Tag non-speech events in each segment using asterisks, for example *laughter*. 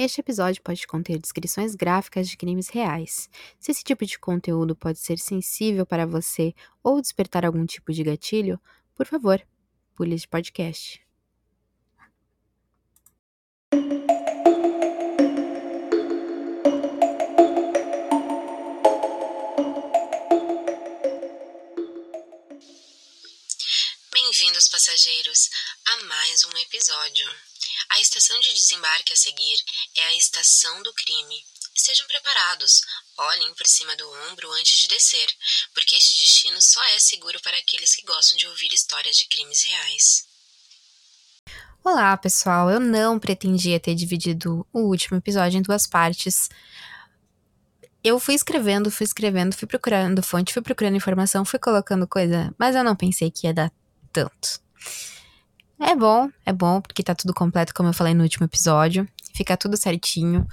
Este episódio pode conter descrições gráficas de crimes reais. Se esse tipo de conteúdo pode ser sensível para você ou despertar algum tipo de gatilho, por favor, pule este podcast. Bem-vindos, passageiros, a mais um episódio. A estação de desembarque a seguir é a estação do crime. Estejam preparados, olhem por cima do ombro antes de descer, porque este destino só é seguro para aqueles que gostam de ouvir histórias de crimes reais. Olá, pessoal. Eu não pretendia ter dividido o último episódio em duas partes. Eu fui escrevendo, fui escrevendo, fui procurando fonte, fui procurando informação, fui colocando coisa, mas eu não pensei que ia dar tanto. É bom, é bom, porque tá tudo completo, como eu falei no último episódio. Fica tudo certinho.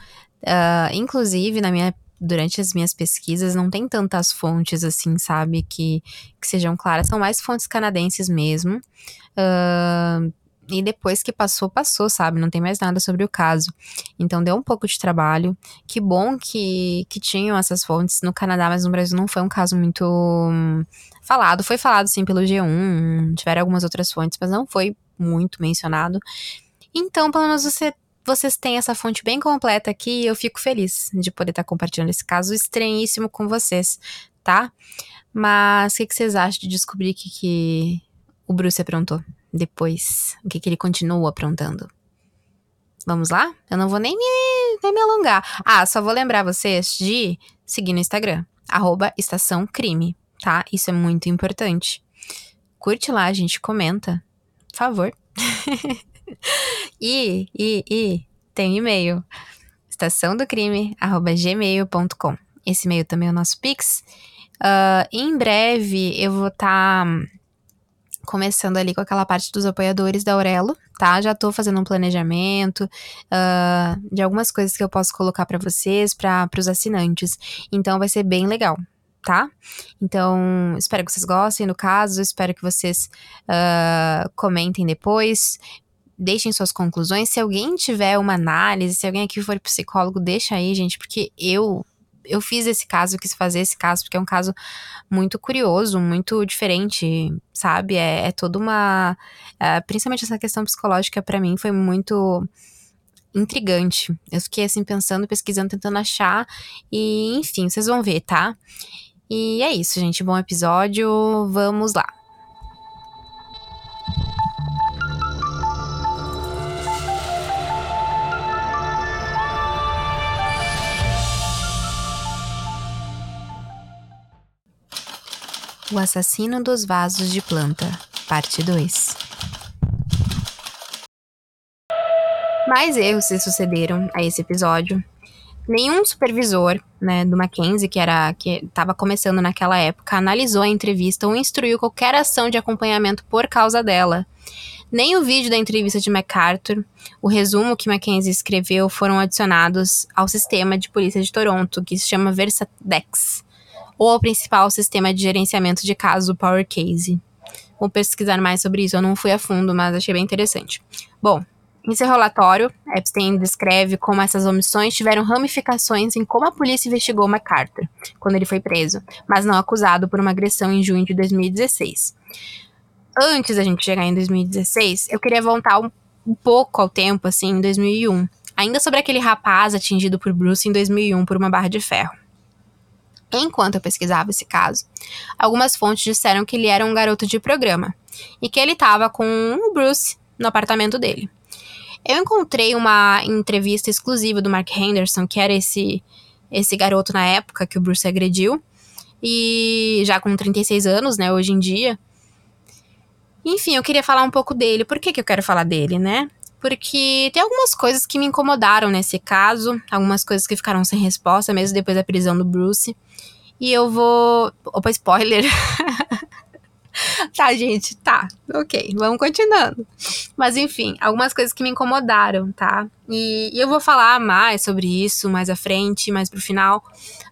Uh, inclusive, na minha, durante as minhas pesquisas, não tem tantas fontes assim, sabe? Que, que sejam claras. São mais fontes canadenses mesmo. Uh, e depois que passou, passou, sabe? Não tem mais nada sobre o caso. Então deu um pouco de trabalho. Que bom que, que tinham essas fontes no Canadá, mas no Brasil não foi um caso muito hum, falado. Foi falado sim pelo G1, tiveram algumas outras fontes, mas não foi muito mencionado. Então, pelo menos você, vocês têm essa fonte bem completa aqui e eu fico feliz de poder estar compartilhando esse caso estranhíssimo com vocês, tá? Mas o que, que, vocês acham de descobrir que, que o Bruce aprontou depois? O que, que ele continua aprontando? Vamos lá? Eu não vou nem me, nem me alongar. Ah, só vou lembrar vocês de seguir no Instagram, arroba estação crime, tá? Isso é muito importante. Curte lá, a gente comenta, por favor. *laughs* e, e, e, tem e-mail. Estação do crime, arroba gmail.com. Esse e-mail também é o nosso Pix. Uh, em breve eu vou estar tá começando ali com aquela parte dos apoiadores da Aurelo, tá? Já tô fazendo um planejamento uh, de algumas coisas que eu posso colocar para vocês, para os assinantes. Então vai ser bem legal, tá? Então, espero que vocês gostem do caso, espero que vocês uh, comentem depois. Deixem suas conclusões. Se alguém tiver uma análise, se alguém aqui for psicólogo, deixa aí, gente, porque eu eu fiz esse caso, quis fazer esse caso, porque é um caso muito curioso, muito diferente, sabe? É, é toda uma. É, principalmente essa questão psicológica, para mim, foi muito intrigante. Eu fiquei assim pensando, pesquisando, tentando achar. E, enfim, vocês vão ver, tá? E é isso, gente. Bom episódio. Vamos lá. O assassino dos vasos de planta, parte 2. Mais erros se sucederam a esse episódio nenhum supervisor, né, do Mackenzie, que era que estava começando naquela época, analisou a entrevista ou instruiu qualquer ação de acompanhamento por causa dela. Nem o vídeo da entrevista de MacArthur, o resumo que Mackenzie escreveu foram adicionados ao sistema de polícia de Toronto, que se chama Versadex, ou ao principal sistema de gerenciamento de casos do Power Case. Vou pesquisar mais sobre isso, eu não fui a fundo, mas achei bem interessante. Bom, em seu relatório, Epstein descreve como essas omissões tiveram ramificações em como a polícia investigou MacArthur quando ele foi preso, mas não acusado por uma agressão em junho de 2016. Antes da gente chegar em 2016, eu queria voltar um, um pouco ao tempo, assim, em 2001, ainda sobre aquele rapaz atingido por Bruce em 2001 por uma barra de ferro. Enquanto eu pesquisava esse caso, algumas fontes disseram que ele era um garoto de programa e que ele estava com o Bruce no apartamento dele. Eu encontrei uma entrevista exclusiva do Mark Henderson, que era esse, esse garoto na época que o Bruce agrediu. E já com 36 anos, né, hoje em dia. Enfim, eu queria falar um pouco dele. Por que, que eu quero falar dele, né? Porque tem algumas coisas que me incomodaram nesse caso, algumas coisas que ficaram sem resposta, mesmo depois da prisão do Bruce. E eu vou. Opa, spoiler! *laughs* *laughs* tá, gente, tá. Ok, vamos continuando. Mas enfim, algumas coisas que me incomodaram, tá? E, e, eu vou falar mais sobre isso mais à frente, mais pro final.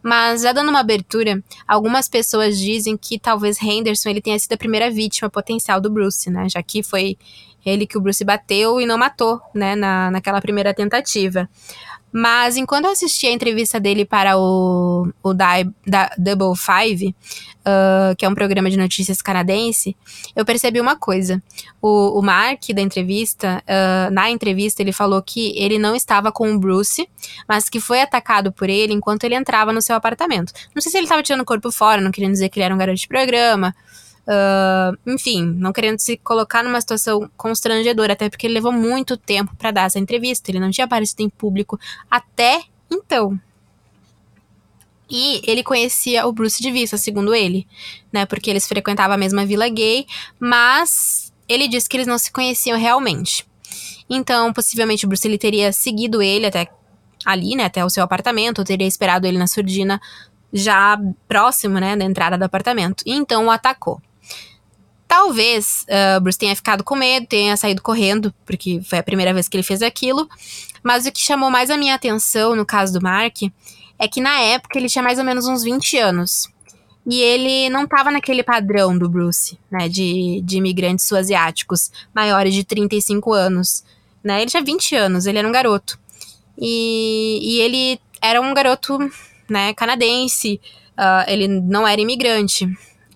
Mas já dando uma abertura, algumas pessoas dizem que talvez Henderson ele tenha sido a primeira vítima potencial do Bruce, né? Já que foi Ele que o Bruce bateu e não matou, né, na, naquela primeira tentativa. Mas enquanto eu assisti a entrevista dele para o, o da, Double Five, uh, que é um programa de notícias canadense, eu percebi uma coisa. O, o Mark, da entrevista, uh, na entrevista, ele falou que ele não estava com o Bruce, mas que foi atacado por ele enquanto ele entrava no seu apartamento. Não sei se ele estava tirando o corpo fora, não querendo dizer que ele era um garoto de programa, Uh, enfim, não querendo se colocar numa situação constrangedora, até porque ele levou muito tempo para dar essa entrevista. Ele não tinha aparecido em público até então. E ele conhecia o Bruce de vista, segundo ele, né? Porque eles frequentavam a mesma vila gay, mas ele disse que eles não se conheciam realmente. Então, possivelmente o Bruce ele teria seguido ele até ali, né, até o seu apartamento, ou teria esperado ele na surdina já próximo, né, da entrada do apartamento. E então o atacou. Talvez uh, Bruce tenha ficado com medo, tenha saído correndo, porque foi a primeira vez que ele fez aquilo. Mas o que chamou mais a minha atenção no caso do Mark é que na época ele tinha mais ou menos uns 20 anos. E ele não estava naquele padrão do Bruce, né, de, de imigrantes sul-asiáticos maiores de 35 anos. Né? Ele tinha 20 anos, ele era um garoto. E, e ele era um garoto né, canadense, uh, ele não era imigrante.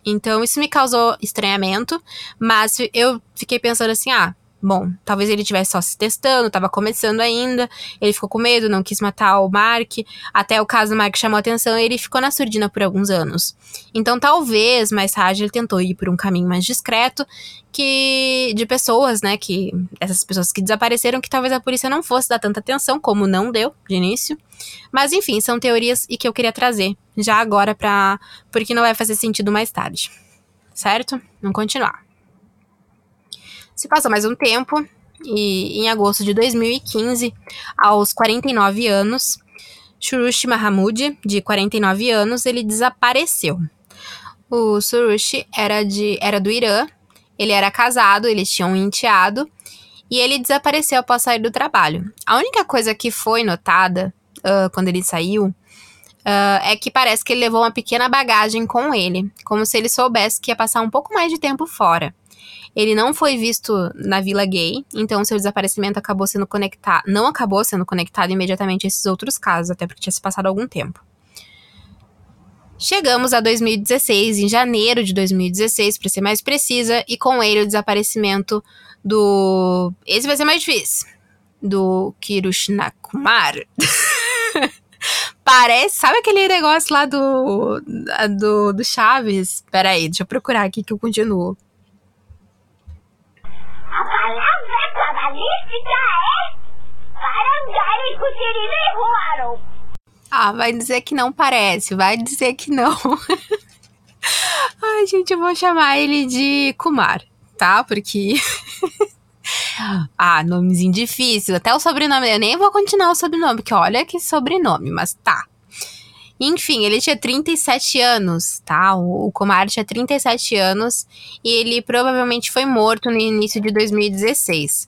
Então isso me causou estranhamento, mas eu fiquei pensando assim: ah, bom, talvez ele estivesse só se testando, estava começando ainda, ele ficou com medo, não quis matar o Mark, até o caso do Mark chamou atenção e ele ficou na surdina por alguns anos. Então talvez mais tarde ele tentou ir por um caminho mais discreto que de pessoas, né, que essas pessoas que desapareceram que talvez a polícia não fosse dar tanta atenção como não deu de início. Mas enfim, são teorias e que eu queria trazer já agora para porque não vai fazer sentido mais tarde. Certo? Vamos continuar. Se passa mais um tempo e em agosto de 2015, aos 49 anos, Surushi Mahamud, de 49 anos, ele desapareceu. O Surushi era, de, era do Irã, ele era casado, ele tinha um enteado, e ele desapareceu após sair do trabalho. A única coisa que foi notada uh, quando ele saiu uh, é que parece que ele levou uma pequena bagagem com ele, como se ele soubesse que ia passar um pouco mais de tempo fora. Ele não foi visto na Vila Gay, então seu desaparecimento acabou sendo conectado, não acabou sendo conectado imediatamente a esses outros casos, até porque tinha se passado algum tempo. Chegamos a 2016, em janeiro de 2016, para ser mais precisa, e com ele o desaparecimento do. Esse vai ser mais difícil. Do Kirushna Kumar. *laughs* Parece. Sabe aquele negócio lá do. do, do Chaves? Peraí, deixa eu procurar aqui que eu continuo. A palavra cabalística é Parangari Kutirine Ah, vai dizer que não parece, vai dizer que não. *laughs* Ai, gente, eu vou chamar ele de Kumar, tá? Porque. *laughs* ah, nomezinho difícil. Até o sobrenome. Eu nem vou continuar o sobrenome, porque olha que sobrenome, mas tá. Enfim, ele tinha 37 anos, tá? O, Kumar tinha 37 anos e ele provavelmente foi morto no início de 2016.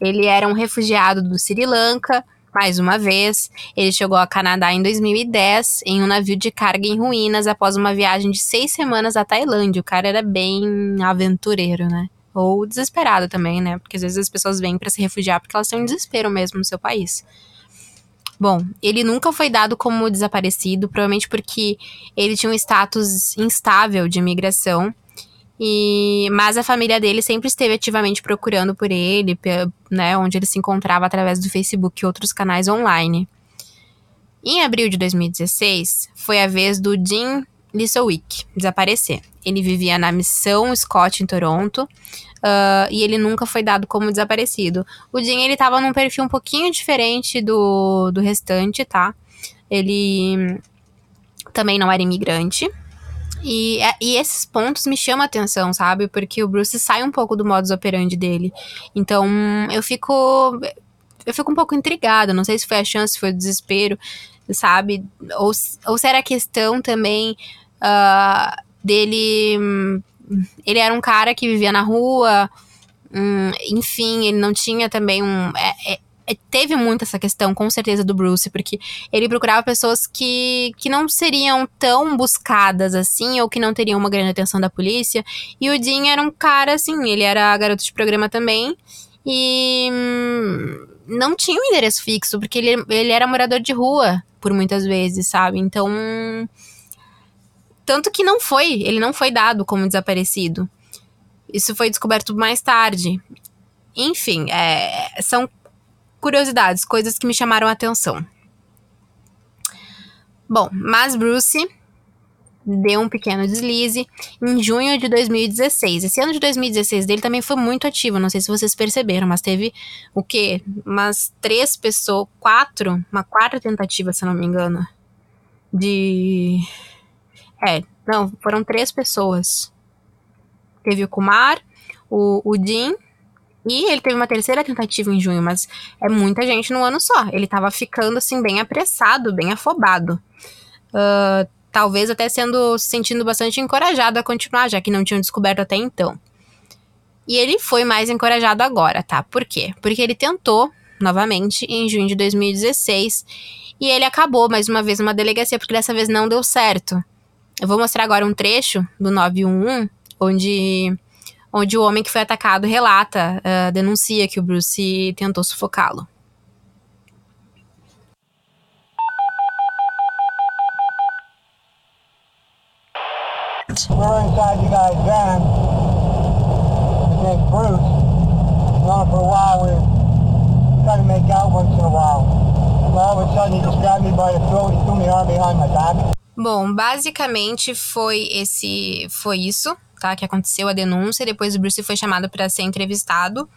Ele era um refugiado do Sri Lanka, mais uma vez. Ele chegou ao Canadá em 2010 em um navio de carga em ruínas após uma viagem de seis semanas à Tailândia. O cara era bem aventureiro, né? Ou desesperado também, né? Porque às vezes as pessoas vêm para se refugiar porque elas estão em desespero mesmo no seu país. Bom, ele nunca foi dado como desaparecido, provavelmente porque ele tinha um status instável de imigração. E, mas a família dele sempre esteve ativamente procurando por ele, né, onde ele se encontrava através do Facebook e outros canais online. Em abril de 2016, foi a vez do Jim Lissowick desaparecer. Ele vivia na missão Scott em Toronto, Uh, e ele nunca foi dado como desaparecido. O Jim, ele tava num perfil um pouquinho diferente do, do restante, tá? Ele também não era imigrante. E, é, e esses pontos me chamam a atenção, sabe? Porque o Bruce sai um pouco do modus operandi dele. Então, eu fico. Eu fico um pouco intrigada. Não sei se foi a chance, foi o desespero, sabe? Ou, ou se era a questão também uh, dele ele era um cara que vivia na rua, hum, enfim, ele não tinha também um. É, é, é, teve muito essa questão, com certeza, do Bruce, porque ele procurava pessoas que, que não seriam tão buscadas assim, ou que não teriam uma grande atenção da polícia. E o Dean era um cara, assim, ele era garoto de programa também. E hum, não tinha um endereço fixo, porque ele, ele era morador de rua, por muitas vezes, sabe? Então. Tanto que não foi, ele não foi dado como desaparecido. Isso foi descoberto mais tarde. Enfim, é, são curiosidades, coisas que me chamaram a atenção. Bom, mas Bruce deu um pequeno deslize em junho de 2016. Esse ano de 2016 dele também foi muito ativo, não sei se vocês perceberam, mas teve o quê? Umas três pessoas, quatro, uma quarta tentativa, se não me engano, de. É, não, foram três pessoas. Teve o Kumar, o, o e ele teve uma terceira tentativa em junho, mas é muita gente no ano só. Ele tava ficando, assim, bem apressado, bem afobado. Uh, talvez até sendo, se sentindo bastante encorajado a continuar, já que não tinham descoberto até então. E ele foi mais encorajado agora, tá? Por quê? Porque ele tentou, novamente, em junho de 2016, e ele acabou mais uma vez numa delegacia, porque dessa vez não deu certo. Eu vou mostrar agora um trecho do 911, onde onde o homem que foi atacado relata, uh, denuncia que o Bruce tentou sufocá-lo. We're inside the guy's van. His name's Bruce. Been on for a while. We're trying to make out once in a while. And all of a sudden he just grabbed me by the throat and threw me arm behind my back. Bom, basicamente foi esse, foi isso tá? Que aconteceu a denúncia, depois o Bruce foi chamado para ser entrevistado.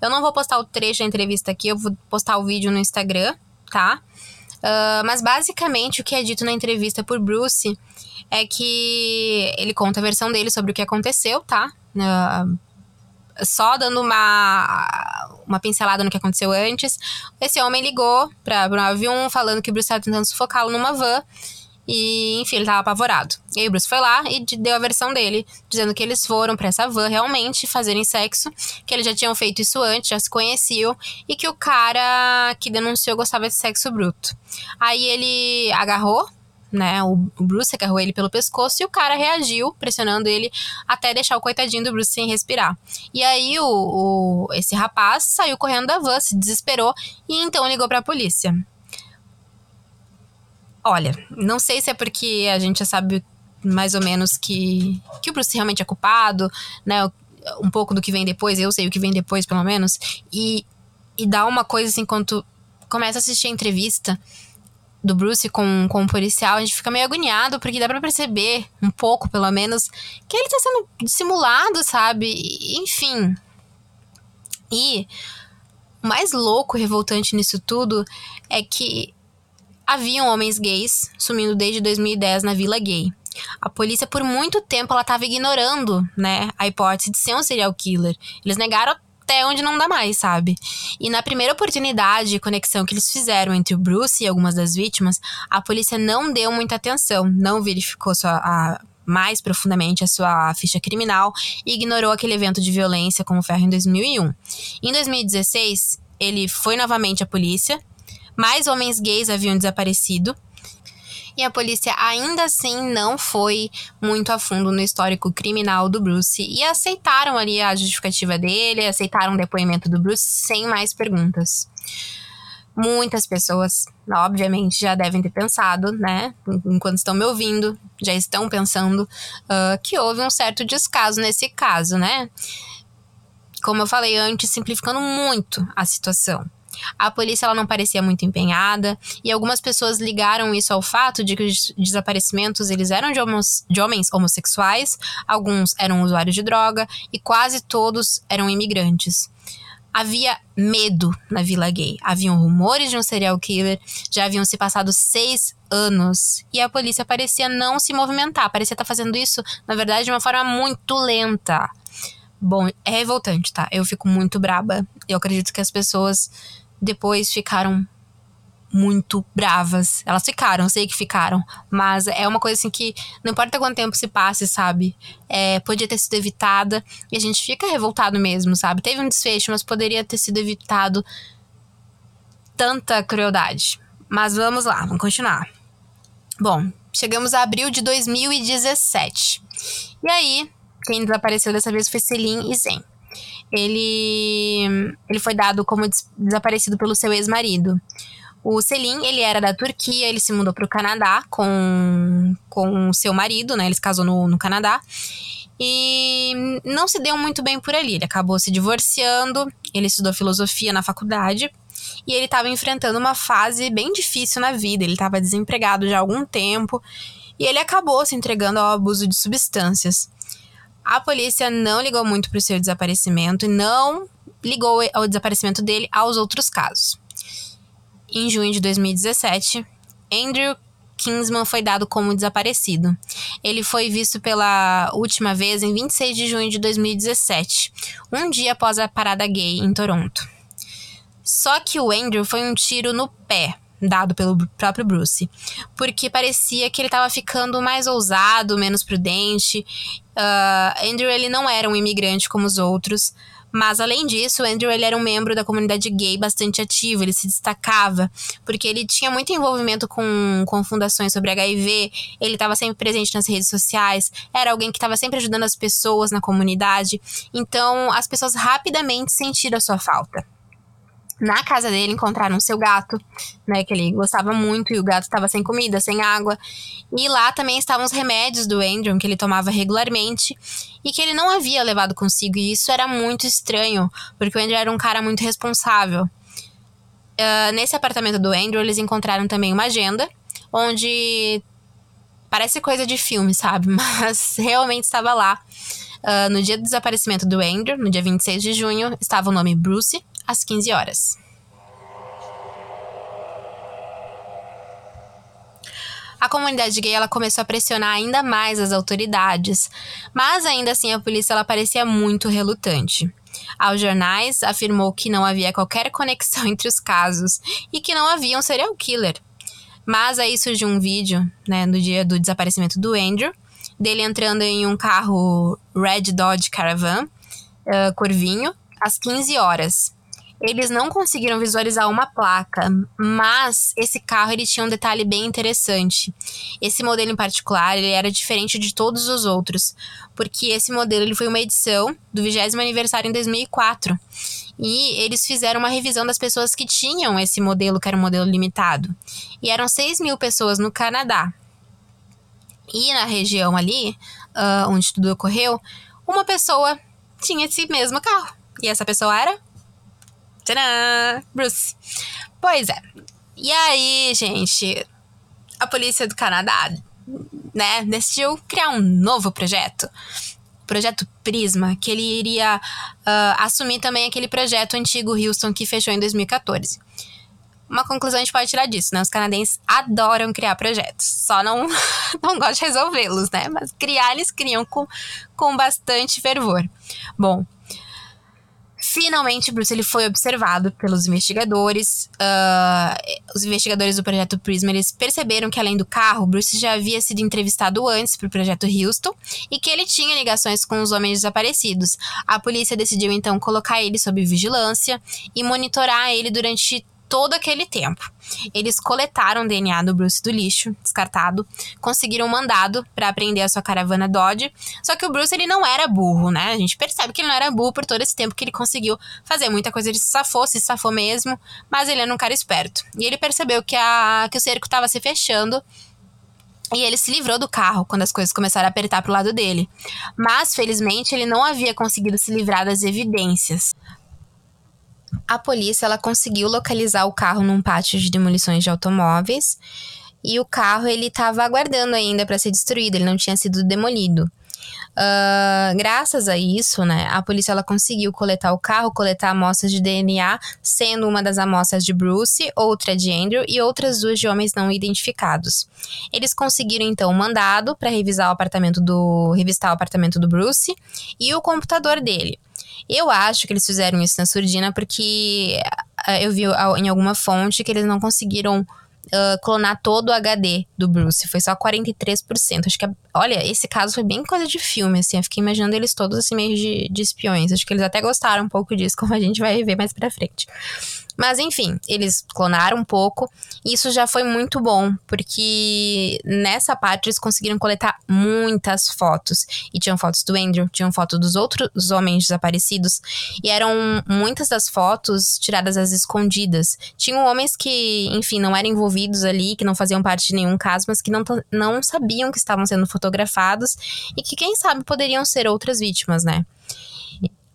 Eu não vou postar o trecho da entrevista aqui, eu vou postar o vídeo no Instagram, tá? Uh, mas basicamente o que é dito na entrevista por Bruce é que ele conta a versão dele sobre o que aconteceu, tá? Uh, só dando uma, uma pincelada no que aconteceu antes, esse homem ligou para o 91 falando que o Bruce estava tentando sufocá-lo numa van e, enfim, ele tava apavorado. E aí o Bruce foi lá e deu a versão dele, dizendo que eles foram para essa van realmente fazerem sexo, que eles já tinham feito isso antes, já se conheciam, e que o cara que denunciou gostava de sexo bruto. Aí ele agarrou, né? O Bruce agarrou ele pelo pescoço e o cara reagiu, pressionando ele até deixar o coitadinho do Bruce sem respirar. E aí o, o esse rapaz saiu correndo da van, se desesperou e então ligou para a polícia. Olha, não sei se é porque a gente já sabe mais ou menos que, que o Bruce realmente é culpado, né? Um pouco do que vem depois, eu sei o que vem depois, pelo menos. E, e dá uma coisa assim, quando começa a assistir a entrevista do Bruce com, com o policial, a gente fica meio agoniado, porque dá pra perceber, um pouco pelo menos, que ele tá sendo dissimulado, sabe? Enfim. E o mais louco, revoltante nisso tudo é que haviam homens gays sumindo desde 2010 na Vila Gay. A polícia, por muito tempo, ela estava ignorando, né, a hipótese de ser um serial killer. Eles negaram até onde não dá mais, sabe? E na primeira oportunidade de conexão que eles fizeram entre o Bruce e algumas das vítimas, a polícia não deu muita atenção, não verificou sua, a, mais profundamente a sua ficha criminal e ignorou aquele evento de violência com o ferro em 2001. Em 2016, ele foi novamente à polícia mais homens gays haviam desaparecido. E a polícia ainda assim não foi muito a fundo no histórico criminal do Bruce e aceitaram ali a justificativa dele, aceitaram o depoimento do Bruce sem mais perguntas. Muitas pessoas, obviamente, já devem ter pensado, né? Enquanto estão me ouvindo, já estão pensando uh, que houve um certo descaso nesse caso, né? Como eu falei antes, simplificando muito a situação. A polícia ela não parecia muito empenhada e algumas pessoas ligaram isso ao fato de que os desaparecimentos eles eram de, homos, de homens homossexuais, alguns eram usuários de droga e quase todos eram imigrantes havia medo na Vila Gay. Haviam rumores de um serial killer, já haviam se passado seis anos e a polícia parecia não se movimentar, parecia estar fazendo isso, na verdade, de uma forma muito lenta. Bom, é revoltante, tá? Eu fico muito braba. Eu acredito que as pessoas depois ficaram muito bravas. Elas ficaram, sei que ficaram. Mas é uma coisa assim que não importa quanto tempo se passe, sabe? É, podia ter sido evitada. E a gente fica revoltado mesmo, sabe? Teve um desfecho, mas poderia ter sido evitado tanta crueldade. Mas vamos lá, vamos continuar. Bom, chegamos a abril de 2017. E aí, quem desapareceu dessa vez foi Celine e Zen. Ele, ele foi dado como des desaparecido pelo seu ex-marido. O Selim, ele era da Turquia, ele se mudou para o Canadá com, com seu marido, né? Ele se casou no, no Canadá. E não se deu muito bem por ali. Ele acabou se divorciando, ele estudou filosofia na faculdade e ele estava enfrentando uma fase bem difícil na vida. Ele estava desempregado já há algum tempo e ele acabou se entregando ao abuso de substâncias. A polícia não ligou muito para o seu desaparecimento e não ligou ao desaparecimento dele aos outros casos. Em junho de 2017, Andrew Kingsman foi dado como desaparecido. Ele foi visto pela última vez em 26 de junho de 2017, um dia após a parada gay em Toronto. Só que o Andrew foi um tiro no pé, dado pelo próprio Bruce, porque parecia que ele estava ficando mais ousado, menos prudente. Uh, Andrew ele não era um imigrante como os outros, mas além disso, Andrew ele era um membro da comunidade gay bastante ativo, ele se destacava, porque ele tinha muito envolvimento com, com fundações sobre HIV, ele estava sempre presente nas redes sociais, era alguém que estava sempre ajudando as pessoas na comunidade, então as pessoas rapidamente sentiram a sua falta na casa dele encontraram seu gato, né, que ele gostava muito e o gato estava sem comida, sem água. E lá também estavam os remédios do Andrew que ele tomava regularmente e que ele não havia levado consigo. E isso era muito estranho, porque o Andrew era um cara muito responsável. Uh, nesse apartamento do Andrew, eles encontraram também uma agenda onde parece coisa de filme, sabe? *laughs* Mas realmente estava lá. Uh, no dia do desaparecimento do Andrew, no dia 26 de junho, estava o nome Bruce, às 15 horas. A comunidade gay ela começou a pressionar ainda mais as autoridades, mas ainda assim a polícia ela parecia muito relutante. Aos jornais, afirmou que não havia qualquer conexão *laughs* entre os casos e que não havia um serial killer. Mas aí surgiu um vídeo, né, no dia do desaparecimento do Andrew, dele entrando em um carro Red Dodge Caravan, uh, Corvinho, às 15 horas eles não conseguiram visualizar uma placa, mas esse carro ele tinha um detalhe bem interessante. Esse modelo em particular, ele era diferente de todos os outros, porque esse modelo ele foi uma edição do 20 aniversário em 2004. E eles fizeram uma revisão das pessoas que tinham esse modelo, que era um modelo limitado. E eram 6 mil pessoas no Canadá. E na região ali, uh, onde tudo ocorreu, uma pessoa tinha esse mesmo carro. E essa pessoa era Tcharam! Bruce. Pois é. E aí, gente, a polícia do Canadá, né, decidiu criar um novo projeto. Projeto Prisma, que ele iria uh, assumir também aquele projeto antigo Houston que fechou em 2014. Uma conclusão a gente pode tirar disso, né? Os canadenses adoram criar projetos, só não, *laughs* não gostam de resolvê-los, né? Mas criar eles criam com, com bastante fervor. Bom, Finalmente, Bruce ele foi observado pelos investigadores. Uh, os investigadores do projeto Prisma eles perceberam que, além do carro, Bruce já havia sido entrevistado antes para o projeto Houston e que ele tinha ligações com os homens desaparecidos. A polícia decidiu então colocar ele sob vigilância e monitorar ele durante todo aquele tempo. Eles coletaram o DNA do Bruce do lixo, descartado, conseguiram um mandado para apreender a sua caravana Dodge. Só que o Bruce ele não era burro, né? A gente percebe que ele não era burro por todo esse tempo que ele conseguiu fazer muita coisa. Ele se safou, se safou mesmo, mas ele era um cara esperto. E ele percebeu que, a, que o cerco estava se fechando e ele se livrou do carro quando as coisas começaram a apertar pro lado dele. Mas, felizmente, ele não havia conseguido se livrar das evidências a polícia ela conseguiu localizar o carro num pátio de demolições de automóveis e o carro ele estava aguardando ainda para ser destruído, ele não tinha sido demolido. Uh, graças a isso, né, a polícia ela conseguiu coletar o carro, coletar amostras de DNA, sendo uma das amostras de Bruce, outra de Andrew e outras duas de homens não identificados. Eles conseguiram então um mandado para revisar o apartamento do revistar o apartamento do Bruce e o computador dele. Eu acho que eles fizeram isso na surdina porque uh, eu vi em alguma fonte que eles não conseguiram uh, clonar todo o HD do Bruce. Foi só 43%. Acho que, olha, esse caso foi bem coisa de filme, assim. Eu fiquei imaginando eles todos assim, meio de, de espiões. Acho que eles até gostaram um pouco disso, *laughs* como a gente vai ver mais pra frente. Mas enfim, eles clonaram um pouco. E isso já foi muito bom, porque nessa parte eles conseguiram coletar muitas fotos. E tinham fotos do Andrew, tinham fotos dos outros homens desaparecidos. E eram muitas das fotos tiradas às escondidas. Tinham homens que, enfim, não eram envolvidos ali, que não faziam parte de nenhum caso, mas que não, não sabiam que estavam sendo fotografados e que, quem sabe, poderiam ser outras vítimas, né?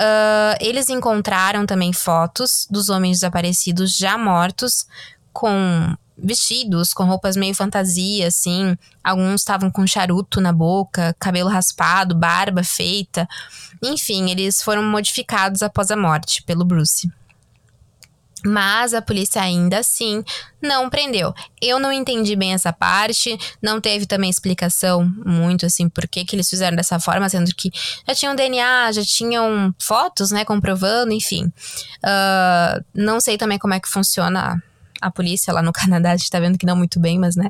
Uh, eles encontraram também fotos dos homens desaparecidos já mortos, com vestidos, com roupas meio fantasia, assim. Alguns estavam com charuto na boca, cabelo raspado, barba feita. Enfim, eles foram modificados após a morte pelo Bruce. Mas a polícia ainda assim não prendeu. Eu não entendi bem essa parte, não teve também explicação muito assim por que, que eles fizeram dessa forma, sendo que já tinham DNA, já tinham fotos, né, comprovando, enfim. Uh, não sei também como é que funciona a polícia lá no *laughs* Canadá, a gente tá vendo que não muito bem, mas né.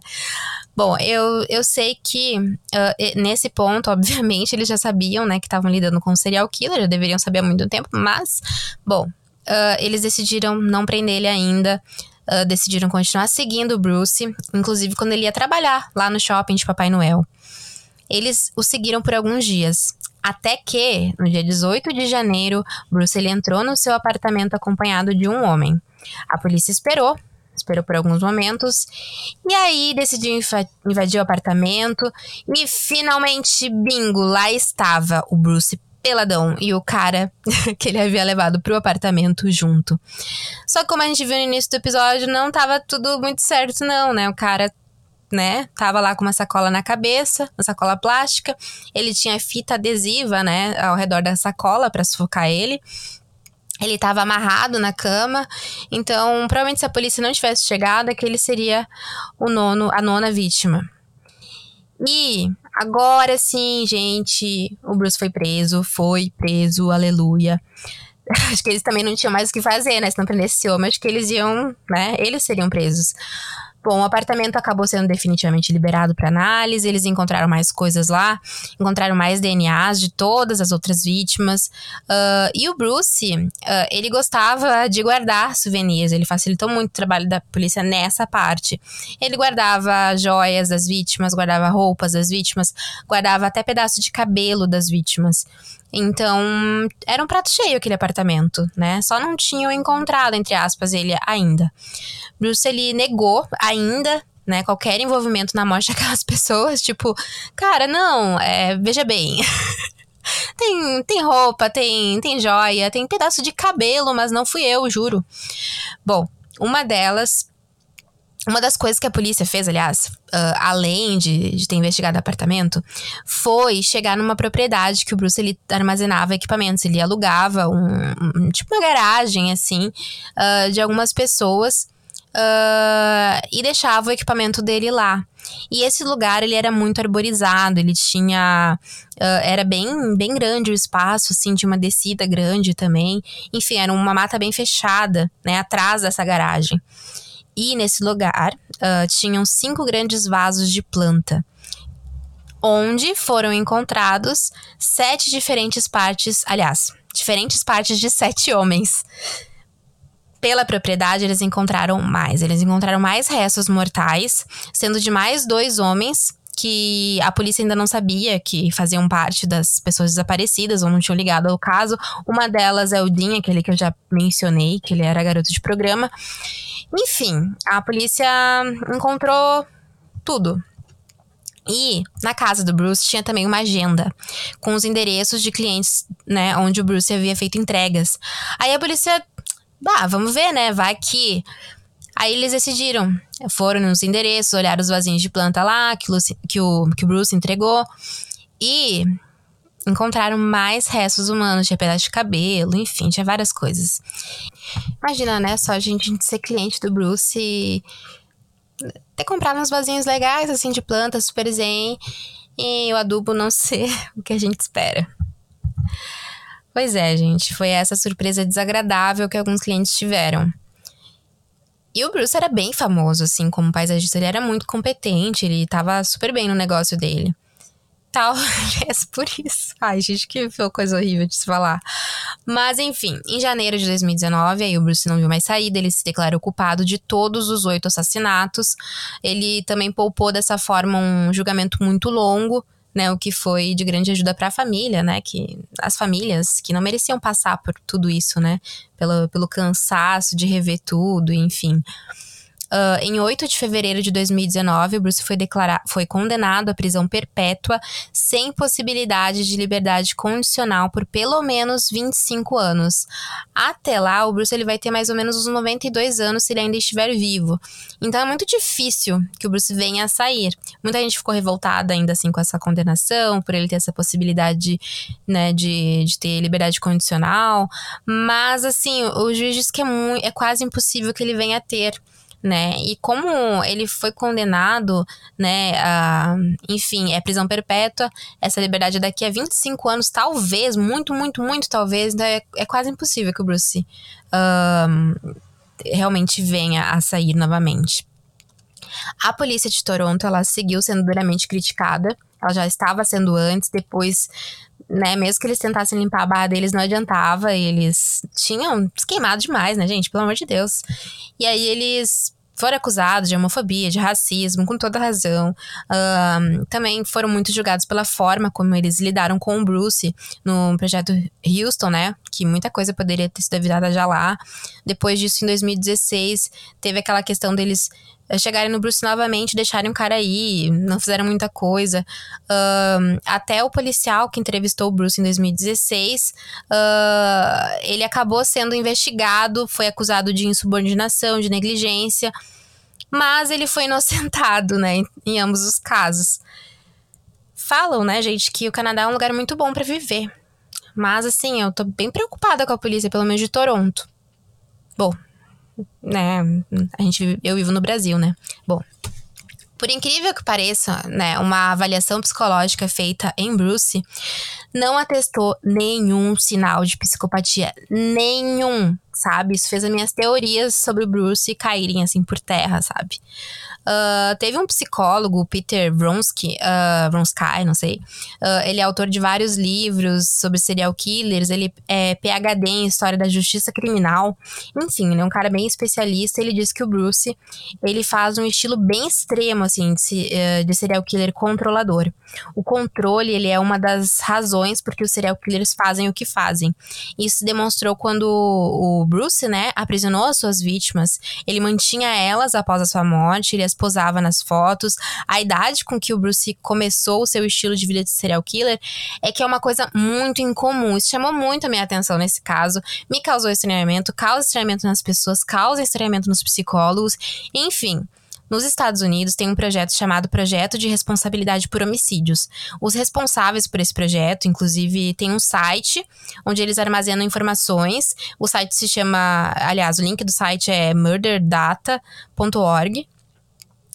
Bom, eu, eu sei que uh, nesse ponto, *laughs* obviamente, eles já sabiam, né, que estavam lidando com um serial killer, já deveriam saber há muito tempo, mas, bom, uh, eles decidiram não prender ele ainda. Uh, decidiram continuar seguindo o Bruce, inclusive quando ele ia trabalhar lá no shopping de Papai Noel. Eles o seguiram por alguns dias, até que, no dia 18 de janeiro, Bruce ele entrou no seu apartamento acompanhado de um homem. A polícia esperou, esperou por alguns momentos, e aí decidiu invadir o apartamento e finalmente, bingo, lá estava o Bruce peladão e o cara *laughs* que ele havia levado pro apartamento junto. Só que como a gente viu no início do episódio, não tava tudo muito certo não, né? O cara né? Tava lá com uma sacola na cabeça, uma sacola plástica. Ele tinha fita adesiva, né, ao redor da sacola para sufocar ele. Ele estava amarrado na cama, então provavelmente se a polícia não tivesse chegado, aquele seria o nono, a nona vítima. E agora sim, gente, o Bruce foi preso, foi preso, aleluia. *laughs* Acho que eles também não tinham mais o que fazer, né? Se não prendesse esse homem, acho que eles iam, né? Eles seriam presos. Bom, o apartamento acabou sendo definitivamente liberado para análise, eles encontraram mais coisas lá, encontraram mais DNAs de todas as outras vítimas. Uh, e o Bruce, uh, ele gostava de guardar souvenirs, ele facilitou muito o trabalho da polícia nessa parte. Ele guardava joias das vítimas, guardava roupas das vítimas, guardava até pedaço de cabelo das vítimas. Então, era um prato cheio aquele apartamento, né? Só não tinham encontrado, entre aspas, ele ainda. Bruce, ele negou ainda, né, qualquer envolvimento na morte *laughs* daquelas pessoas. Tipo, cara, não, é, veja bem. *laughs* tem, tem roupa, tem, tem joia, tem pedaço de cabelo, mas não fui eu, juro. Bom, uma delas uma das coisas que a polícia fez, aliás, uh, além de, de ter investigado o apartamento, foi chegar numa propriedade que o Bruce ele armazenava equipamentos. Ele alugava um, um tipo uma garagem, assim, uh, de algumas pessoas uh, e deixava o equipamento dele lá. E esse lugar ele era muito arborizado, ele tinha. Uh, era bem, bem grande o espaço, assim, tinha uma descida grande também. Enfim, era uma mata bem fechada, né, atrás dessa garagem. E nesse lugar uh, tinham cinco grandes vasos de planta, onde foram encontrados sete diferentes partes, aliás, diferentes partes de sete homens. Pela propriedade, eles encontraram mais. Eles encontraram mais restos mortais, sendo de mais dois homens que a polícia ainda não sabia que faziam parte das pessoas desaparecidas ou não tinham ligado ao caso. Uma delas é o Dean, aquele que eu já mencionei, que ele era garoto de programa. Enfim, a polícia encontrou tudo. E na casa do Bruce tinha também uma agenda com os endereços de clientes, né, onde o Bruce havia feito entregas. Aí a polícia, bah, vamos ver, né, vai que Aí eles decidiram, foram nos endereços, olharam os vasinhos de planta lá que, Lucy, que, o, que o Bruce entregou e encontraram mais restos humanos, tinha pedaço de cabelo, enfim, tinha várias coisas. Imagina, né? Só a gente ser cliente do Bruce e ter comprado uns vasinhos legais, assim, de planta, super zen, e o adubo não ser *laughs* o que a gente espera. Pois é, gente, foi essa surpresa desagradável que alguns clientes tiveram. E o Bruce era bem famoso, assim, como paisagista. Ele era muito competente, ele tava super bem no negócio dele. Talvez *laughs* por isso. Ai, gente, que coisa horrível de se falar. Mas, enfim, em janeiro de 2019, aí o Bruce não viu mais saída, ele se declarou culpado de todos os oito assassinatos. Ele também poupou dessa forma um julgamento muito longo, né, o que foi de grande ajuda para a família, né, que as famílias que não mereciam passar por tudo isso, né, pelo, pelo cansaço de rever tudo, enfim. Uh, em 8 de fevereiro de 2019, o Bruce foi, foi condenado à prisão perpétua sem possibilidade de liberdade condicional por pelo menos 25 anos. Até lá, o Bruce ele vai ter mais ou menos uns 92 anos se ele ainda estiver vivo. Então é muito difícil que o Bruce venha a sair. Muita gente ficou revoltada ainda assim com essa condenação, por ele ter essa possibilidade né, de, de ter liberdade condicional. Mas assim, o juiz diz que é, muito, é quase impossível que ele venha a ter né? E como ele foi condenado, né, a, enfim, é prisão perpétua, essa liberdade daqui a 25 anos, talvez, muito, muito, muito talvez, né, é, quase impossível que o Bruce realmente venha a sair novamente. A polícia de Toronto, ela seguiu sendo duramente criticada, ela já estava sendo antes, depois né, mesmo que eles tentassem limpar a barra deles, não adiantava. Eles tinham queimado demais, né, gente? Pelo amor de Deus. E aí eles foram acusados de homofobia, de racismo, com toda razão. Um, também foram muito julgados pela forma como eles lidaram com o Bruce no projeto Houston, né? Que muita coisa poderia ter sido evitada já lá. Depois disso, em 2016, teve aquela questão deles chegarem no Bruce novamente, deixarem o cara aí, não fizeram muita coisa. Uh, até o policial que entrevistou o Bruce em 2016, uh, ele acabou sendo investigado, foi acusado de insubordinação, de negligência, mas ele foi inocentado, né, em, em ambos os casos. Falam, né, gente, que o Canadá é um lugar muito bom para viver. Mas, assim, eu tô bem preocupada com a polícia, pelo menos de Toronto. Bom, né, a gente, eu vivo no Brasil, né? Bom, por incrível que pareça, né, uma avaliação psicológica feita em Bruce não atestou nenhum sinal de psicopatia, nenhum, sabe? Isso fez as minhas teorias sobre o Bruce caírem assim por terra, sabe? Uh, teve um psicólogo, Peter Vronsky, uh, Vronsky, não sei. Uh, ele é autor de vários livros sobre serial killers. Ele é PhD em História da Justiça Criminal. Enfim, ele é um cara bem especialista. Ele diz que o Bruce, ele faz um estilo bem extremo, assim, de, de serial killer controlador. O controle, ele é uma das razões porque os serial killers fazem o que fazem. Isso se demonstrou quando o Bruce, né, aprisionou as suas vítimas. Ele mantinha elas após a sua morte, ele posava nas fotos. A idade com que o Bruce começou o seu estilo de vida de serial killer é que é uma coisa muito incomum. Isso chamou muito a minha atenção nesse caso. Me causou estranhamento, causa estranhamento nas pessoas, causa estranhamento nos psicólogos. Enfim. Nos Estados Unidos tem um projeto chamado Projeto de Responsabilidade por Homicídios. Os responsáveis por esse projeto, inclusive, tem um site onde eles armazenam informações. O site se chama, aliás, o link do site é murderdata.org.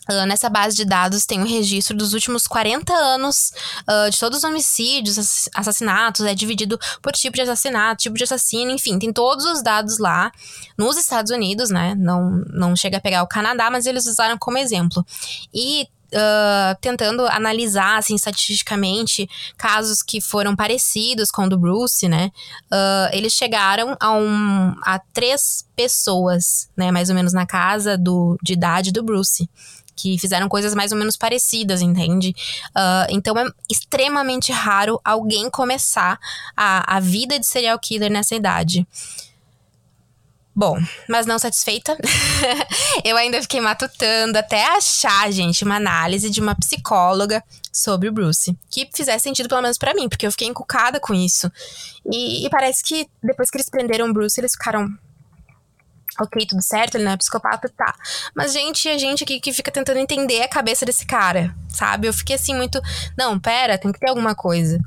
Uh, nessa base de dados tem um registro dos últimos 40 anos uh, de todos os homicídios, assassinatos, é dividido por tipo de assassinato, tipo de assassino, enfim, tem todos os dados lá nos Estados Unidos, né? Não, não chega a pegar o Canadá, mas eles usaram como exemplo. E Uh, tentando analisar, assim, estatisticamente, casos que foram parecidos com o do Bruce, né? Uh, eles chegaram a, um, a três pessoas, né? Mais ou menos na casa do, de idade do Bruce que fizeram coisas mais ou menos parecidas, entende? Uh, então é extremamente raro alguém começar a, a vida de serial killer nessa idade. Bom, mas não satisfeita, *laughs* eu ainda fiquei matutando até achar, gente, uma análise de uma psicóloga sobre o Bruce, que fizesse sentido pelo menos para mim, porque eu fiquei encucada com isso. E, e, parece que depois que eles prenderam o Bruce, eles ficaram ok, tudo certo, ele não é psicopata, tá. Mas, gente, a gente aqui que fica tentando entender a cabeça desse cara, sabe? Eu fiquei assim muito. Não, pera, tem que ter alguma coisa.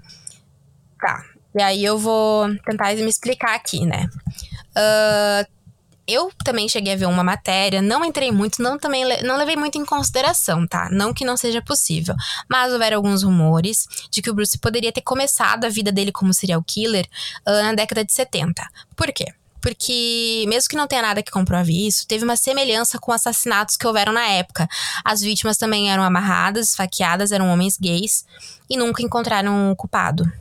Tá. E aí eu vou tentar me explicar aqui, né? Uh, eu também cheguei a ver uma matéria, não entrei muito, não também não levei muito em consideração, tá? Não que não seja possível, mas houveram alguns rumores de que o Bruce poderia ter começado a vida dele como serial killer uh, na década de 70. Por quê? Porque, mesmo que não tenha nada que comprove isso, teve uma semelhança com assassinatos que houveram na época. As vítimas também eram amarradas, esfaqueadas, eram homens gays e nunca encontraram o culpado.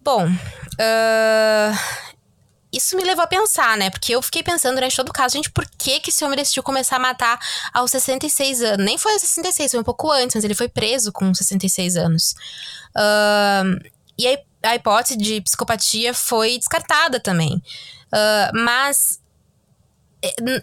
Bom, uh, isso me levou a pensar, né? Porque eu fiquei pensando durante todo o caso, gente, por que, que esse homem decidiu começar a matar aos 66 anos? Nem foi aos 66, foi um pouco antes, mas ele foi preso com 66 anos. Uh, e aí, a hipótese de psicopatia foi descartada também. Uh, mas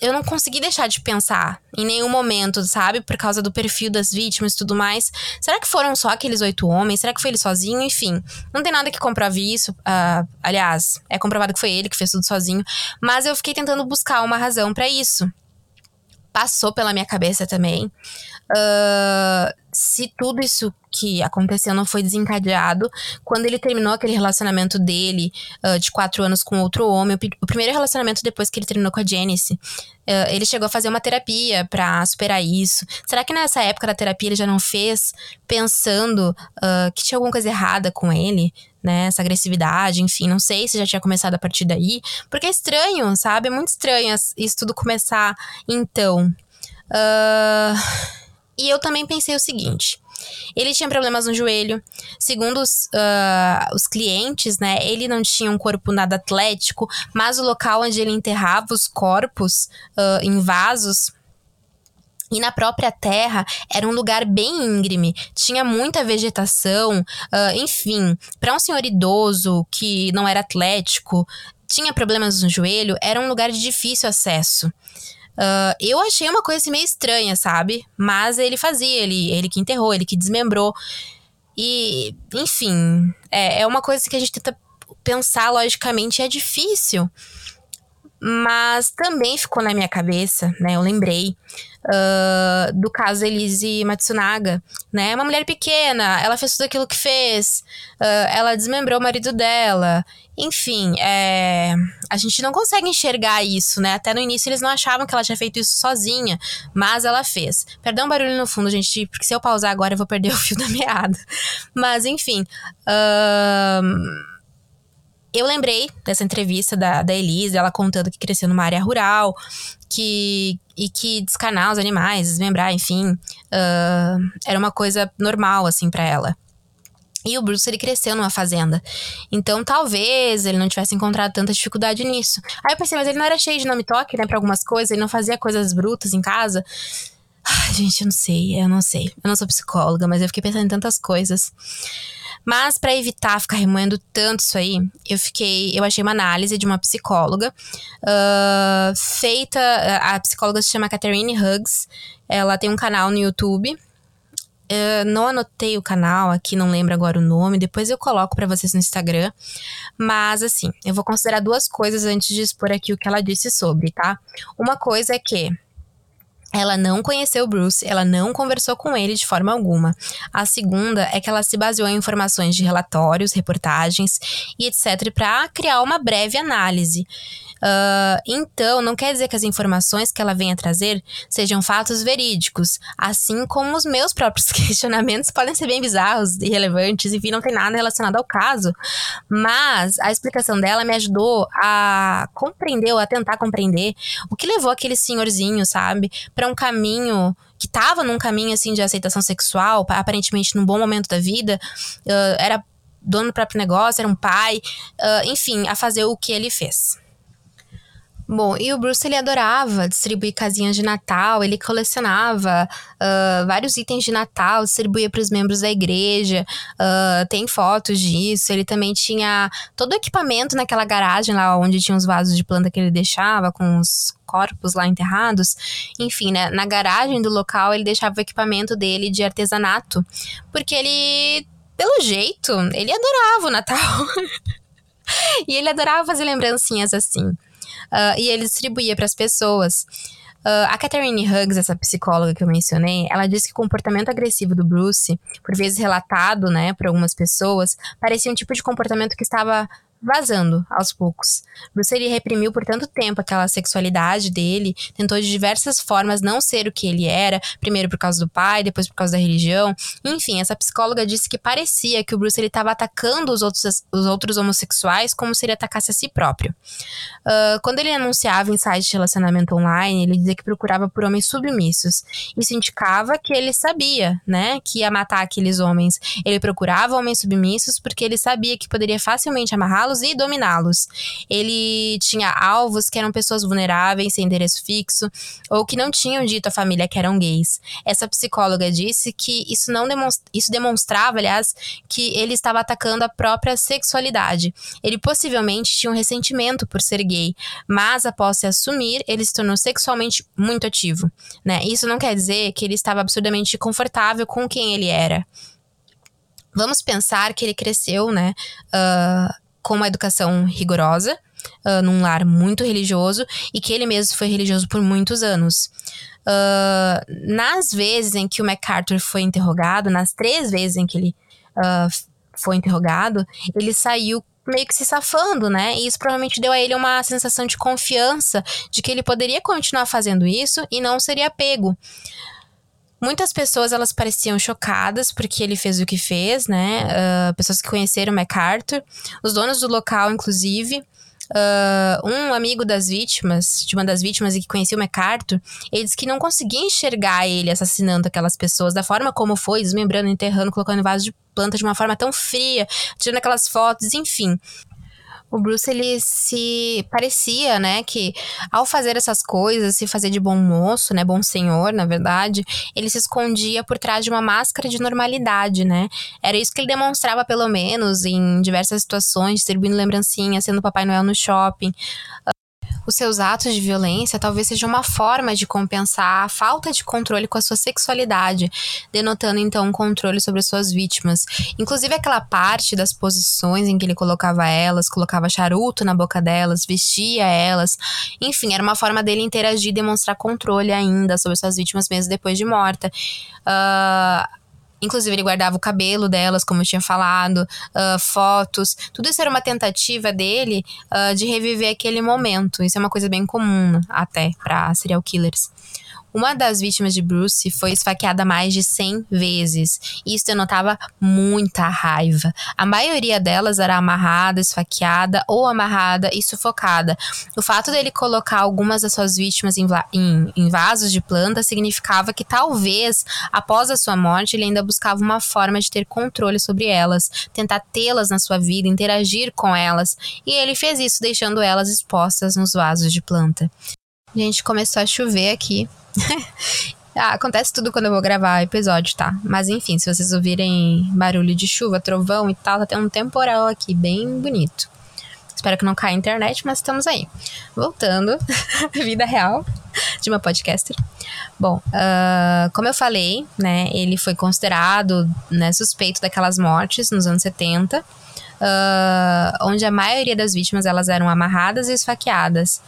eu não consegui deixar de pensar em nenhum momento, sabe? Por causa do perfil das vítimas e tudo mais. Será que foram só aqueles oito homens? Será que foi ele sozinho? Enfim, não tem nada que comprove isso. Uh, aliás, é comprovado que foi ele que fez tudo sozinho. Mas eu fiquei tentando buscar uma razão para isso. Passou pela minha cabeça também. Uh, se tudo isso que aconteceu não foi desencadeado quando ele terminou aquele relacionamento dele uh, de quatro anos com outro homem, o, o, primeiro relacionamento depois que ele terminou com a Janice. Uh, ele chegou a fazer uma terapia para superar isso. Será que nessa época da terapia ele já não fez pensando que tinha alguma coisa errada com ele? Né, essa agressividade, enfim, não sei se já tinha começado a partir daí, porque é estranho, sabe? É muito estranho isso tudo começar então. Uh, e eu também pensei o seguinte: ele tinha problemas no joelho. Segundo os, uh, os clientes, né? Ele não tinha um corpo nada atlético, mas o local onde ele enterrava os corpos uh, em vasos e na própria terra era um lugar bem íngreme, tinha muita vegetação, uh, enfim, para um senhor idoso que não era atlético, tinha problemas no joelho, era um lugar de difícil acesso. Uh, eu achei uma coisa assim meio estranha, sabe? Mas ele fazia, ele, ele que enterrou, ele que desmembrou. E, enfim, é, é uma coisa que a gente tenta pensar logicamente, é difícil. Mas também ficou na minha cabeça, né? Eu lembrei uh, do caso Elise Matsunaga, né? Uma mulher pequena, ela fez tudo aquilo que fez, uh, ela desmembrou o marido dela. Enfim, é, a gente não consegue enxergar isso, né? Até no início eles não achavam que ela tinha feito isso sozinha, mas ela fez. Perdão o barulho no fundo, gente, porque se eu pausar agora eu vou perder o fio da meada. Mas, enfim. Uh, eu lembrei dessa entrevista da, da Elise, ela contando que cresceu numa área rural, que e que descanar os animais, desmembrar, enfim, uh, era uma coisa normal, assim, para ela. E o Bruce, ele cresceu numa fazenda. Então, talvez ele não tivesse encontrado tanta dificuldade nisso. Aí eu pensei, mas ele não era cheio de nome toque, né, pra algumas coisas, ele não fazia coisas brutas em casa. Ai, gente, eu não sei, eu não sei. Eu não sou psicóloga, mas eu fiquei pensando em tantas coisas. Mas para evitar ficar remoendo tanto isso aí, eu fiquei, eu achei uma análise de uma psicóloga uh, feita, a psicóloga se chama Catherine Huggs. Ela tem um canal no YouTube. Uh, não anotei o canal aqui, não lembro agora o nome. Depois eu coloco para vocês no Instagram. Mas assim, eu vou considerar duas coisas antes de expor aqui o que ela disse sobre, tá? Uma coisa é que ela não conheceu Bruce, ela não conversou com ele de forma alguma. A segunda é que ela se baseou em informações de relatórios, reportagens e etc. para criar uma breve análise. Uh, então, não quer dizer que as informações que ela venha trazer sejam fatos verídicos, assim como os meus *laughs* próprios questionamentos podem ser bem bizarros, irrelevantes, enfim, não tem nada relacionado ao caso. Mas a explicação dela me ajudou a compreender, ou a tentar compreender, o que levou aquele senhorzinho, sabe, para um caminho que estava num caminho assim de aceitação sexual, aparentemente num bom momento da vida, uh, era dono do próprio negócio, era um pai, uh, enfim, a fazer o que ele fez. Bom, e o Bruce ele adorava distribuir casinhas de Natal, ele colecionava uh, vários itens de Natal, distribuía para os membros da igreja, uh, tem fotos disso. Ele também tinha todo o equipamento naquela garagem lá onde tinha os vasos de planta que ele deixava com os corpos lá enterrados. Enfim, né, na garagem do local ele deixava o equipamento dele de artesanato, porque ele, pelo jeito, ele adorava o Natal. *laughs* e ele adorava fazer lembrancinhas assim uh, e ele distribuía para as pessoas. Uh, a Catherine Huggs, essa psicóloga que eu mencionei, ela disse que o comportamento agressivo do Bruce, por vezes relatado, né, por algumas pessoas, parecia um tipo de comportamento que estava vazando aos poucos. Bruce ele reprimiu por tanto tempo aquela sexualidade dele, tentou de diversas formas não ser o que ele era, primeiro por causa do pai, depois por causa da religião. Enfim, essa psicóloga disse que parecia que o Bruce estava atacando os outros, os outros homossexuais como se ele atacasse a si próprio. Uh, quando ele anunciava em sites de relacionamento online, ele dizia que procurava por homens submissos. Isso indicava que ele sabia, né, que ia matar aqueles homens. Ele procurava homens submissos porque ele sabia que poderia facilmente amarrá-los e dominá-los. Ele tinha alvos que eram pessoas vulneráveis, sem endereço fixo, ou que não tinham dito à família que eram gays. Essa psicóloga disse que isso não demonstra, isso demonstrava, aliás, que ele estava atacando a própria sexualidade. Ele possivelmente tinha um ressentimento por ser gay, mas após se assumir, ele se tornou sexualmente muito ativo, né? Isso não quer dizer que ele estava absurdamente confortável com quem ele era. Vamos pensar que ele cresceu, né, uh, com uma educação rigorosa, uh, num lar muito religioso, e que ele mesmo foi religioso por muitos anos. Uh, nas vezes em que o MacArthur foi interrogado, nas três vezes em que ele foi interrogado, ele saiu meio que se safando, né? E isso provavelmente deu a ele uma sensação de confiança de que ele poderia continuar fazendo isso e não seria pego. Muitas pessoas elas pareciam chocadas porque ele fez o que fez, né? Uh, pessoas que conheceram MacArthur, os donos do local, inclusive. Uh, um amigo das vítimas, de uma das vítimas e que conhecia o MacArthur, ele disse que não conseguia enxergar ele assassinando aquelas pessoas da forma como foi, desmembrando, enterrando, colocando em vaso de planta de uma forma tão fria, tirando aquelas fotos, enfim o Bruce ele se parecia, né, que ao fazer essas coisas, se fazer de bom moço, né, bom senhor, na verdade, ele se escondia por trás de uma máscara de normalidade, né? Era isso que ele demonstrava pelo menos em diversas situações, distribuindo lembrancinhas, sendo Papai Noel no shopping os seus atos de violência talvez seja uma forma de compensar a falta de controle com a sua sexualidade, denotando então um controle sobre as suas vítimas. Inclusive aquela parte das posições em que ele colocava elas, colocava charuto na boca delas, vestia elas, enfim, era uma forma dele interagir e demonstrar controle ainda sobre suas vítimas mesmo depois de morta. Uh, Inclusive, ele guardava o cabelo delas, como eu tinha falado, uh, fotos. Tudo isso era uma tentativa dele uh, de reviver aquele momento. Isso é uma coisa bem comum, até, para serial killers. Uma das vítimas de Bruce foi esfaqueada mais de 100 vezes. Isso denotava muita raiva. A maioria delas era amarrada, esfaqueada ou amarrada e sufocada. O fato dele colocar algumas das suas vítimas em, em, em vasos de planta significava que talvez, após a sua morte, ele ainda buscava uma forma de ter controle sobre elas, tentar tê-las na sua vida, interagir com elas. E ele fez isso, deixando elas expostas nos vasos de planta. Gente, começou a chover aqui. *laughs* ah, acontece tudo quando eu vou gravar episódio, tá? Mas enfim, se vocês ouvirem barulho de chuva, trovão e tal, tá tendo um temporal aqui bem bonito. Espero que não caia a internet, mas estamos aí. Voltando, *laughs* vida real de uma podcaster. Bom, uh, como eu falei, né, ele foi considerado né, suspeito daquelas mortes nos anos 70, uh, onde a maioria das vítimas elas eram amarradas e esfaqueadas.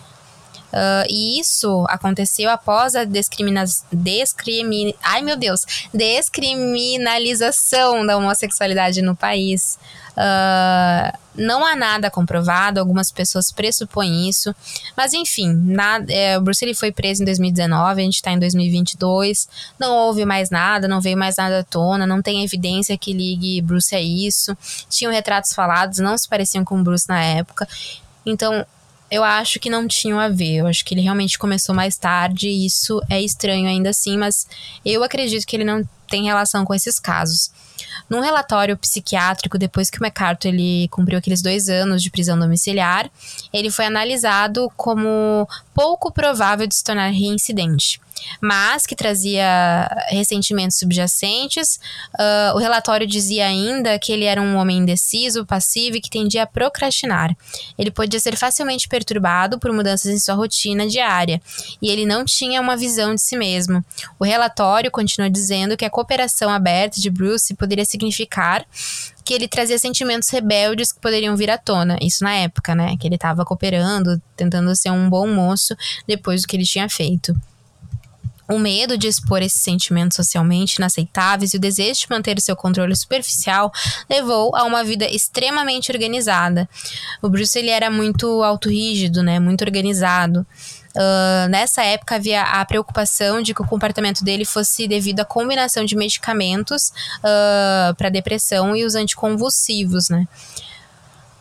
Uh, e isso aconteceu após a discrimina descrimin ai meu Deus, descriminalização da homossexualidade no país. Uh, não há nada comprovado, algumas pessoas pressupõem isso, mas enfim, nada, é, o Bruce ele foi preso em 2019, a gente está em 2022, não houve mais nada, não veio mais nada à tona, não tem evidência que ligue Bruce a isso, tinham retratos falados, não se pareciam com Bruce na época, então eu acho que não tinham a ver. Eu acho que ele realmente começou mais tarde e isso é estranho ainda assim, mas eu acredito que ele não tem relação com esses casos. Num relatório psiquiátrico, depois que o MacArthur ele cumpriu aqueles dois anos de prisão domiciliar, ele foi analisado como pouco provável de se tornar reincidente mas que trazia ressentimentos subjacentes. Uh, o relatório dizia ainda que ele era um homem indeciso, passivo e que tendia a procrastinar. Ele podia ser facilmente perturbado por mudanças em sua rotina diária e ele não tinha uma visão de si mesmo. O relatório continua dizendo que a cooperação aberta de Bruce poderia significar que ele trazia sentimentos rebeldes que poderiam vir à tona. Isso na época, né? Que ele estava cooperando, tentando ser um bom moço depois do que ele tinha feito. O medo de expor esses sentimentos socialmente inaceitáveis e o desejo de manter o seu controle superficial levou a uma vida extremamente organizada. O Bruce ele era muito autorrígido, né, muito organizado. Uh, nessa época havia a preocupação de que o comportamento dele fosse devido à combinação de medicamentos uh, para depressão e os anticonvulsivos, né?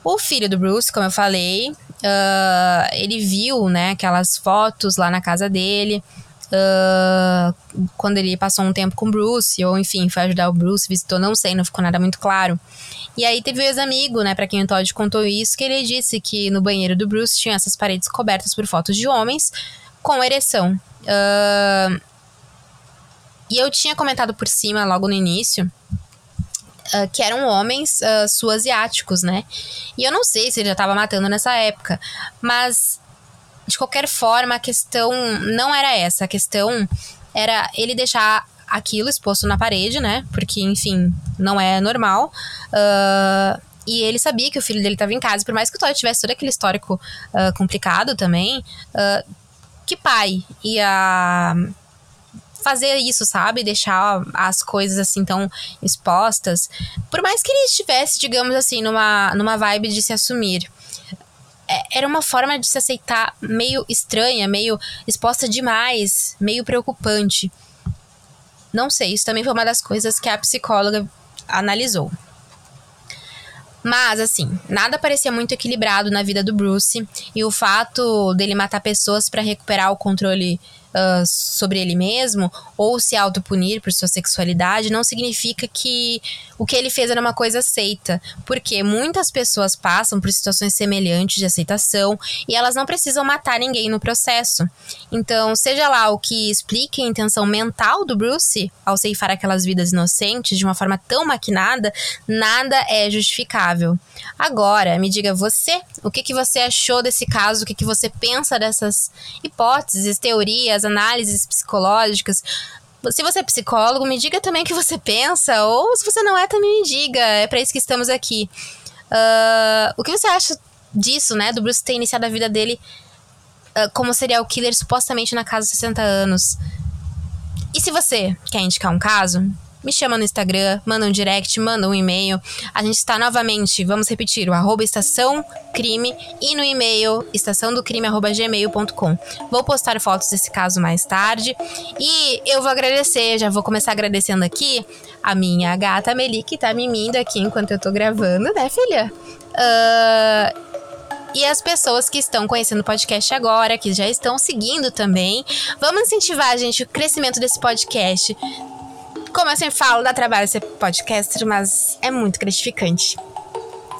O filho do Bruce, como eu falei, uh, ele viu, né, aquelas fotos lá na casa dele, uh, quando ele passou um tempo com o Bruce, ou enfim, foi ajudar o Bruce, visitou, não sei, não ficou nada muito claro. E aí teve o ex-amigo, né, pra quem o Todd contou isso, que ele disse que no banheiro do Bruce tinha essas paredes cobertas por fotos de homens com ereção. Uh, e eu tinha comentado por cima, logo no início, Uh, que eram homens uh, sul-asiáticos, né? E eu não sei se ele já estava matando nessa época, mas de qualquer forma, a questão não era essa. A questão era ele deixar aquilo exposto na parede, né? Porque, enfim, não é normal. Uh, e ele sabia que o filho dele estava em casa, por mais que o Toy tivesse todo aquele histórico uh, complicado também, uh, que pai ia fazer isso, sabe? Deixar as coisas assim tão expostas. Por mais que ele estivesse, digamos assim, numa, numa vibe de se assumir. É, era uma forma de se aceitar meio estranha, meio exposta demais, meio preocupante. Não sei, isso também foi uma das coisas que a psicóloga analisou. Mas, assim, nada parecia muito equilibrado na vida do Bruce, e o fato dele matar pessoas para recuperar o controle uh, sobre ele mesmo ou se autopunir por sua sexualidade não significa que o que ele fez era uma coisa aceita, porque muitas pessoas passam por situações semelhantes de aceitação e elas não precisam matar ninguém no processo. Então, seja lá o que explique a intenção mental do Bruce ao ceifar aquelas vidas inocentes de uma forma tão maquinada, nada é justificável. Agora, me diga você, o que, que você achou desse caso, o que, que você pensa dessas hipóteses, teorias, as análises psicológicas. Se você é psicólogo, me diga também o que você pensa, ou se você não é, também me diga. É para isso que estamos aqui. Uh, o que você acha disso, né? Do Bruce ter iniciado a vida dele uh, como serial killer supostamente na casa de 60 anos. E se você quer indicar um caso, me chama no Instagram, manda um direct, manda um e-mail. A gente está novamente, vamos repetir, o arroba estação crime e no e-mail estaçãodocrime.gmail.com. Vou postar fotos desse caso mais tarde. E eu vou agradecer, já vou começar agradecendo aqui a minha gata Meli, que tá mimindo aqui enquanto eu tô gravando, né, filha? Uh, e as pessoas que estão conhecendo o podcast agora, que já estão seguindo também. Vamos incentivar, gente, o crescimento desse podcast. Como eu sempre falo, dá trabalho ser podcaster, mas é muito gratificante.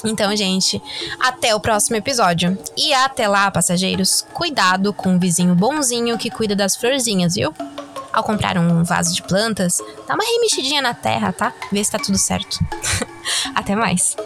Então, gente, até o próximo episódio. E até lá, passageiros, cuidado com o vizinho bonzinho que cuida das florzinhas, viu? Ao comprar um vaso de plantas, dá uma remexidinha na terra, tá? Vê se tá tudo certo. *laughs* até mais.